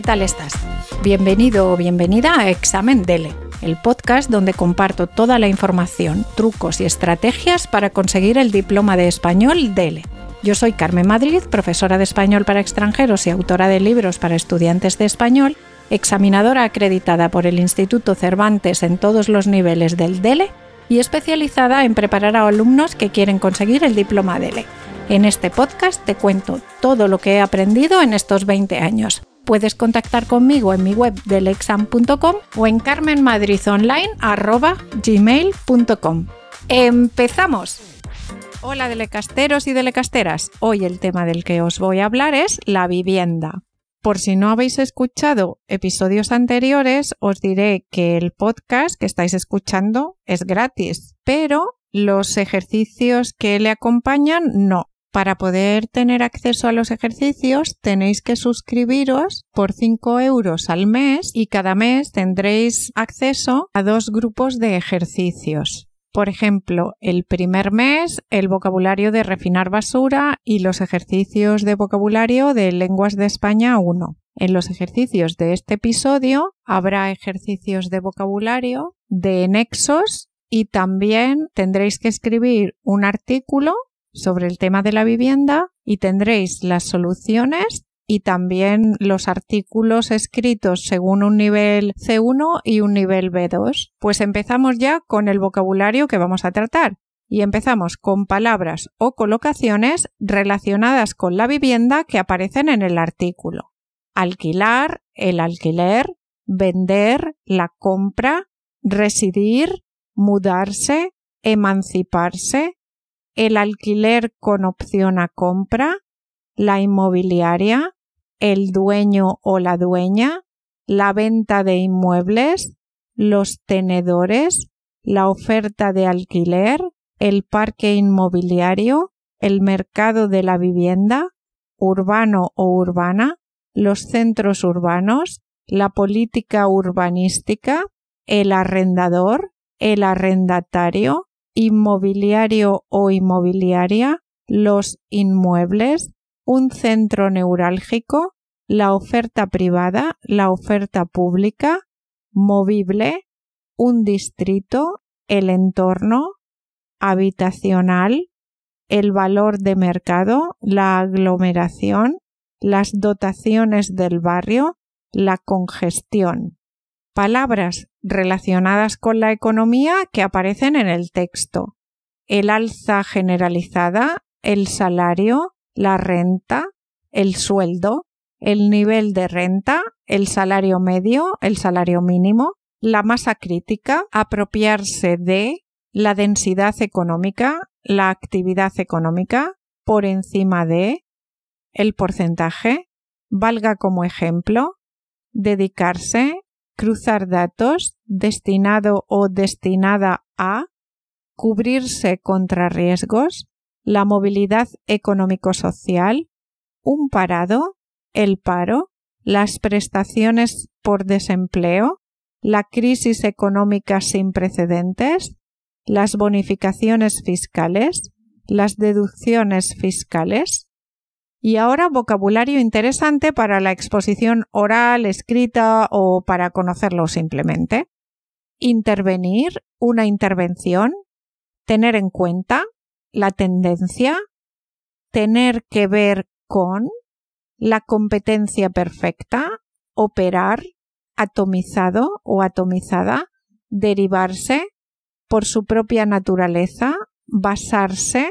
¿qué tal estás? Bienvenido o bienvenida a Examen Dele, el podcast donde comparto toda la información, trucos y estrategias para conseguir el diploma de español Dele. Yo soy Carmen Madrid, profesora de español para extranjeros y autora de libros para estudiantes de español, examinadora acreditada por el Instituto Cervantes en todos los niveles del DELE y especializada en preparar a alumnos que quieren conseguir el diploma DELE. En este podcast te cuento todo lo que he aprendido en estos 20 años. Puedes contactar conmigo en mi web delexam.com o en carmenmadridonline.gmail.com. ¡Empezamos! Hola delecasteros y delecasteras. Hoy el tema del que os voy a hablar es la vivienda. Por si no habéis escuchado episodios anteriores, os diré que el podcast que estáis escuchando es gratis, pero los ejercicios que le acompañan no. Para poder tener acceso a los ejercicios tenéis que suscribiros por 5 euros al mes y cada mes tendréis acceso a dos grupos de ejercicios. Por ejemplo, el primer mes el vocabulario de refinar basura y los ejercicios de vocabulario de lenguas de España 1. En los ejercicios de este episodio habrá ejercicios de vocabulario de nexos y también tendréis que escribir un artículo sobre el tema de la vivienda y tendréis las soluciones y también los artículos escritos según un nivel C1 y un nivel B2. Pues empezamos ya con el vocabulario que vamos a tratar y empezamos con palabras o colocaciones relacionadas con la vivienda que aparecen en el artículo. Alquilar, el alquiler, vender, la compra, residir, mudarse, emanciparse, el alquiler con opción a compra, la inmobiliaria, el dueño o la dueña, la venta de inmuebles, los tenedores, la oferta de alquiler, el parque inmobiliario, el mercado de la vivienda, urbano o urbana, los centros urbanos, la política urbanística, el arrendador, el arrendatario, inmobiliario o inmobiliaria, los inmuebles, un centro neurálgico, la oferta privada, la oferta pública, movible, un distrito, el entorno, habitacional, el valor de mercado, la aglomeración, las dotaciones del barrio, la congestión palabras relacionadas con la economía que aparecen en el texto. El alza generalizada, el salario, la renta, el sueldo, el nivel de renta, el salario medio, el salario mínimo, la masa crítica, apropiarse de la densidad económica, la actividad económica, por encima de, el porcentaje, valga como ejemplo, dedicarse, cruzar datos, destinado o destinada a, cubrirse contra riesgos, la movilidad económico-social, un parado, el paro, las prestaciones por desempleo, la crisis económica sin precedentes, las bonificaciones fiscales, las deducciones fiscales, y ahora vocabulario interesante para la exposición oral, escrita o para conocerlo simplemente. Intervenir, una intervención, tener en cuenta, la tendencia, tener que ver con, la competencia perfecta, operar, atomizado o atomizada, derivarse, por su propia naturaleza, basarse,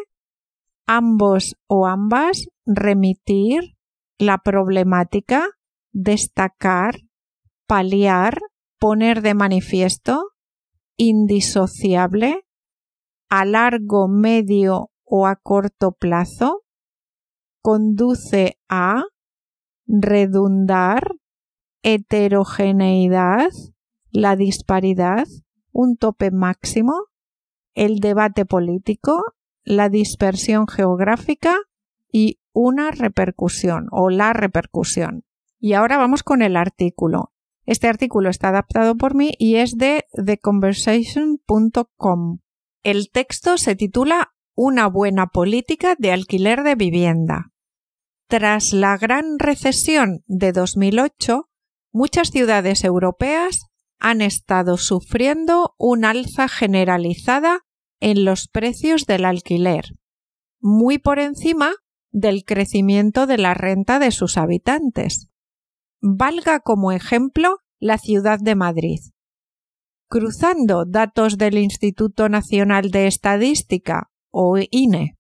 ambos o ambas, remitir, la problemática, destacar, paliar, poner de manifiesto, indisociable, a largo, medio o a corto plazo, conduce a, redundar, heterogeneidad, la disparidad, un tope máximo, el debate político, la dispersión geográfica y una repercusión o la repercusión. Y ahora vamos con el artículo. Este artículo está adaptado por mí y es de theconversation.com. El texto se titula Una buena política de alquiler de vivienda. Tras la gran recesión de 2008, muchas ciudades europeas han estado sufriendo un alza generalizada en los precios del alquiler, muy por encima del crecimiento de la renta de sus habitantes. Valga como ejemplo la ciudad de Madrid. Cruzando datos del Instituto Nacional de Estadística o INE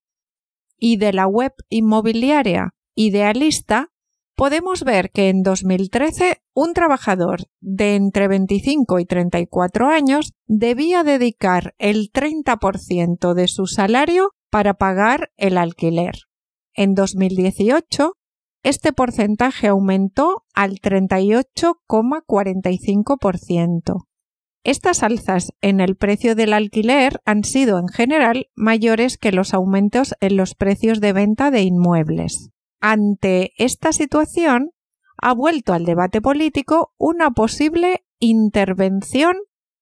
y de la web inmobiliaria Idealista, podemos ver que en 2013 un trabajador de entre 25 y 34 años debía dedicar el 30% de su salario para pagar el alquiler. En 2018, este porcentaje aumentó al 38,45%. Estas alzas en el precio del alquiler han sido en general mayores que los aumentos en los precios de venta de inmuebles. Ante esta situación, ha vuelto al debate político una posible intervención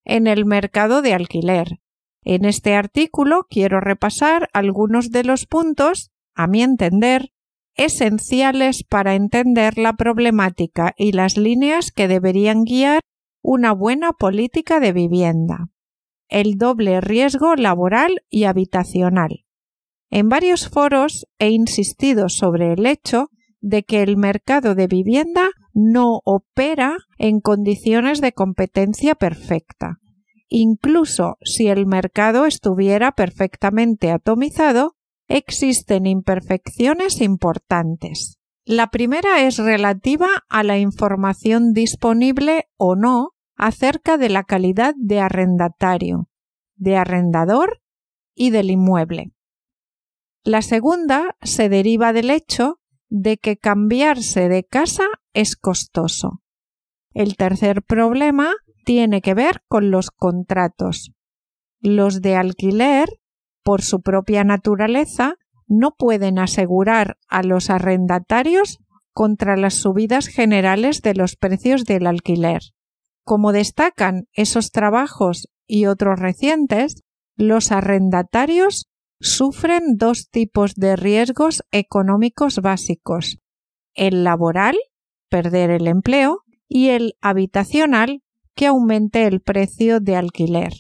en el mercado de alquiler. En este artículo quiero repasar algunos de los puntos, a mi entender, esenciales para entender la problemática y las líneas que deberían guiar una buena política de vivienda. El doble riesgo laboral y habitacional. En varios foros he insistido sobre el hecho de que el mercado de vivienda no opera en condiciones de competencia perfecta. Incluso si el mercado estuviera perfectamente atomizado, existen imperfecciones importantes. La primera es relativa a la información disponible o no acerca de la calidad de arrendatario, de arrendador y del inmueble. La segunda se deriva del hecho de que cambiarse de casa es costoso. El tercer problema tiene que ver con los contratos. Los de alquiler, por su propia naturaleza, no pueden asegurar a los arrendatarios contra las subidas generales de los precios del alquiler. Como destacan esos trabajos y otros recientes, los arrendatarios sufren dos tipos de riesgos económicos básicos el laboral, perder el empleo, y el habitacional, que aumente el precio de alquiler.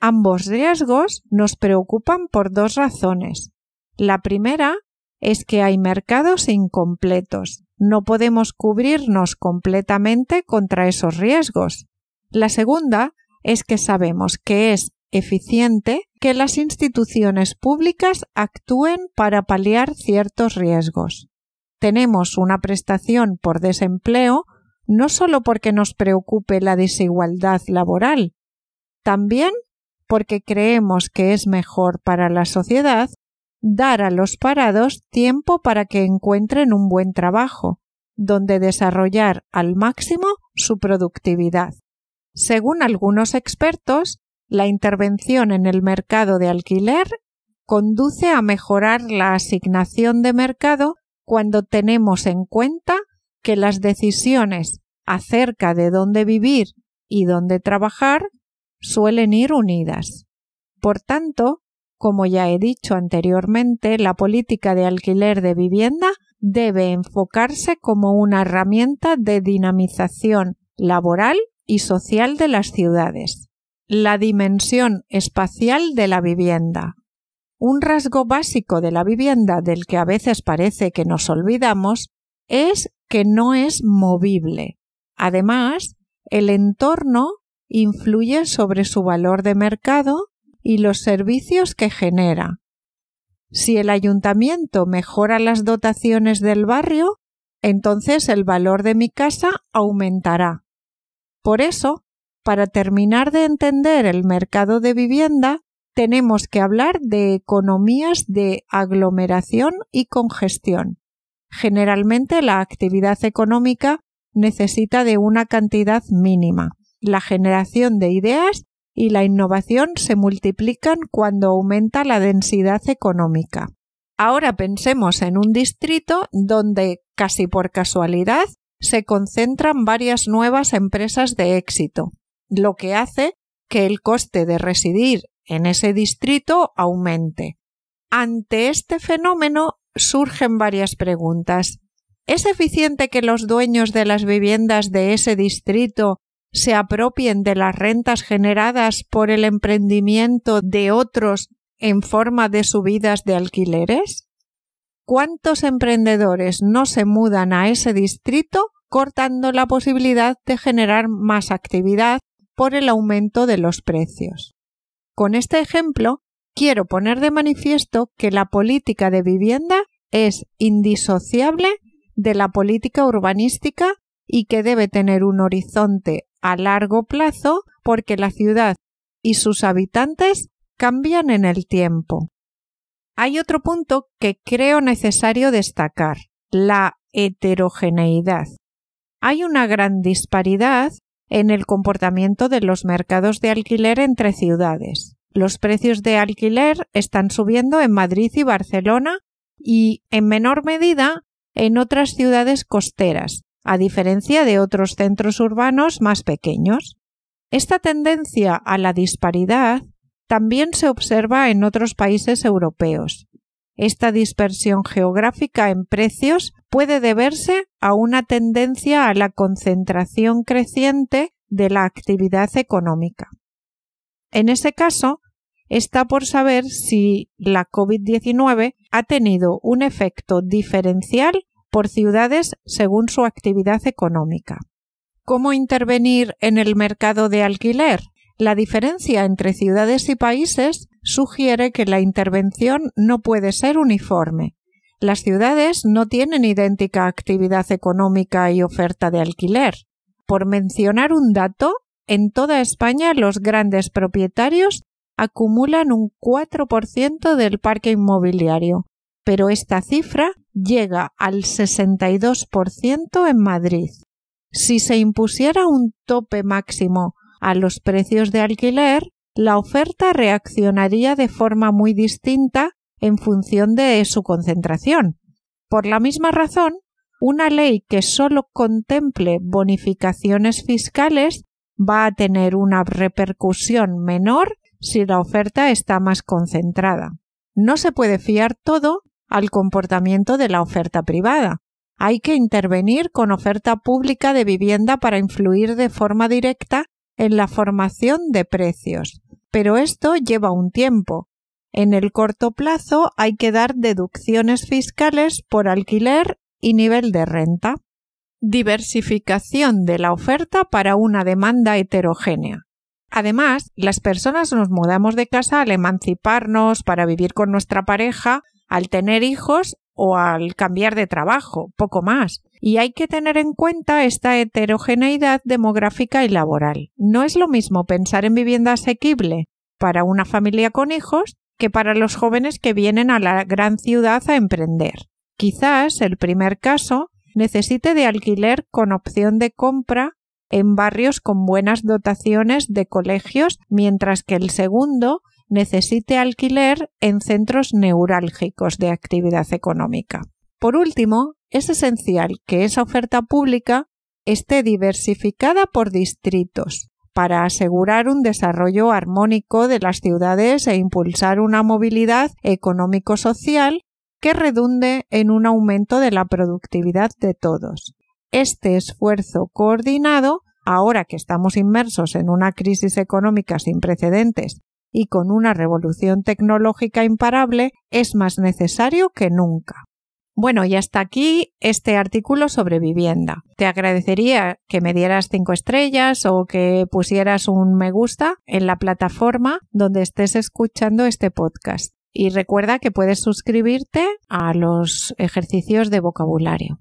Ambos riesgos nos preocupan por dos razones. La primera es que hay mercados incompletos. No podemos cubrirnos completamente contra esos riesgos. La segunda es que sabemos que es eficiente que las instituciones públicas actúen para paliar ciertos riesgos. Tenemos una prestación por desempleo no solo porque nos preocupe la desigualdad laboral, también porque creemos que es mejor para la sociedad dar a los parados tiempo para que encuentren un buen trabajo, donde desarrollar al máximo su productividad. Según algunos expertos, la intervención en el mercado de alquiler conduce a mejorar la asignación de mercado cuando tenemos en cuenta que las decisiones acerca de dónde vivir y dónde trabajar suelen ir unidas. Por tanto, como ya he dicho anteriormente, la política de alquiler de vivienda debe enfocarse como una herramienta de dinamización laboral y social de las ciudades la dimensión espacial de la vivienda. Un rasgo básico de la vivienda del que a veces parece que nos olvidamos es que no es movible. Además, el entorno influye sobre su valor de mercado y los servicios que genera. Si el ayuntamiento mejora las dotaciones del barrio, entonces el valor de mi casa aumentará. Por eso, para terminar de entender el mercado de vivienda, tenemos que hablar de economías de aglomeración y congestión. Generalmente la actividad económica necesita de una cantidad mínima. La generación de ideas y la innovación se multiplican cuando aumenta la densidad económica. Ahora pensemos en un distrito donde, casi por casualidad, se concentran varias nuevas empresas de éxito lo que hace que el coste de residir en ese distrito aumente. Ante este fenómeno surgen varias preguntas. ¿Es eficiente que los dueños de las viviendas de ese distrito se apropien de las rentas generadas por el emprendimiento de otros en forma de subidas de alquileres? ¿Cuántos emprendedores no se mudan a ese distrito cortando la posibilidad de generar más actividad por el aumento de los precios? Con este ejemplo, quiero poner de manifiesto que la política de vivienda es indisociable de la política urbanística y que debe tener un horizonte a largo plazo porque la ciudad y sus habitantes cambian en el tiempo. Hay otro punto que creo necesario destacar, la heterogeneidad. Hay una gran disparidad en el comportamiento de los mercados de alquiler entre ciudades. Los precios de alquiler están subiendo en Madrid y Barcelona y, en menor medida, en otras ciudades costeras, a diferencia de otros centros urbanos más pequeños. Esta tendencia a la disparidad también se observa en otros países europeos. Esta dispersión geográfica en precios puede deberse a una tendencia a la concentración creciente de la actividad económica. En ese caso, está por saber si la COVID-19 ha tenido un efecto diferencial por ciudades según su actividad económica. ¿Cómo intervenir en el mercado de alquiler? La diferencia entre ciudades y países sugiere que la intervención no puede ser uniforme. Las ciudades no tienen idéntica actividad económica y oferta de alquiler. Por mencionar un dato, en toda España los grandes propietarios acumulan un 4% del parque inmobiliario, pero esta cifra llega al 62% en Madrid. Si se impusiera un tope máximo a los precios de alquiler, la oferta reaccionaría de forma muy distinta en función de su concentración. Por la misma razón, una ley que solo contemple bonificaciones fiscales va a tener una repercusión menor si la oferta está más concentrada. No se puede fiar todo al comportamiento de la oferta privada. Hay que intervenir con oferta pública de vivienda para influir de forma directa en la formación de precios. Pero esto lleva un tiempo. En el corto plazo hay que dar deducciones fiscales por alquiler y nivel de renta. Diversificación de la oferta para una demanda heterogénea. Además, las personas nos mudamos de casa al emanciparnos para vivir con nuestra pareja al tener hijos o al cambiar de trabajo, poco más. Y hay que tener en cuenta esta heterogeneidad demográfica y laboral. No es lo mismo pensar en vivienda asequible para una familia con hijos que para los jóvenes que vienen a la gran ciudad a emprender. Quizás el primer caso necesite de alquiler con opción de compra en barrios con buenas dotaciones de colegios, mientras que el segundo necesite alquiler en centros neurálgicos de actividad económica. Por último, es esencial que esa oferta pública esté diversificada por distritos para asegurar un desarrollo armónico de las ciudades e impulsar una movilidad económico-social que redunde en un aumento de la productividad de todos. Este esfuerzo coordinado, ahora que estamos inmersos en una crisis económica sin precedentes y con una revolución tecnológica imparable es más necesario que nunca. Bueno, y hasta aquí este artículo sobre vivienda. Te agradecería que me dieras cinco estrellas o que pusieras un me gusta en la plataforma donde estés escuchando este podcast. Y recuerda que puedes suscribirte a los ejercicios de vocabulario.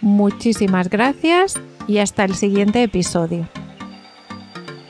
Muchísimas gracias y hasta el siguiente episodio.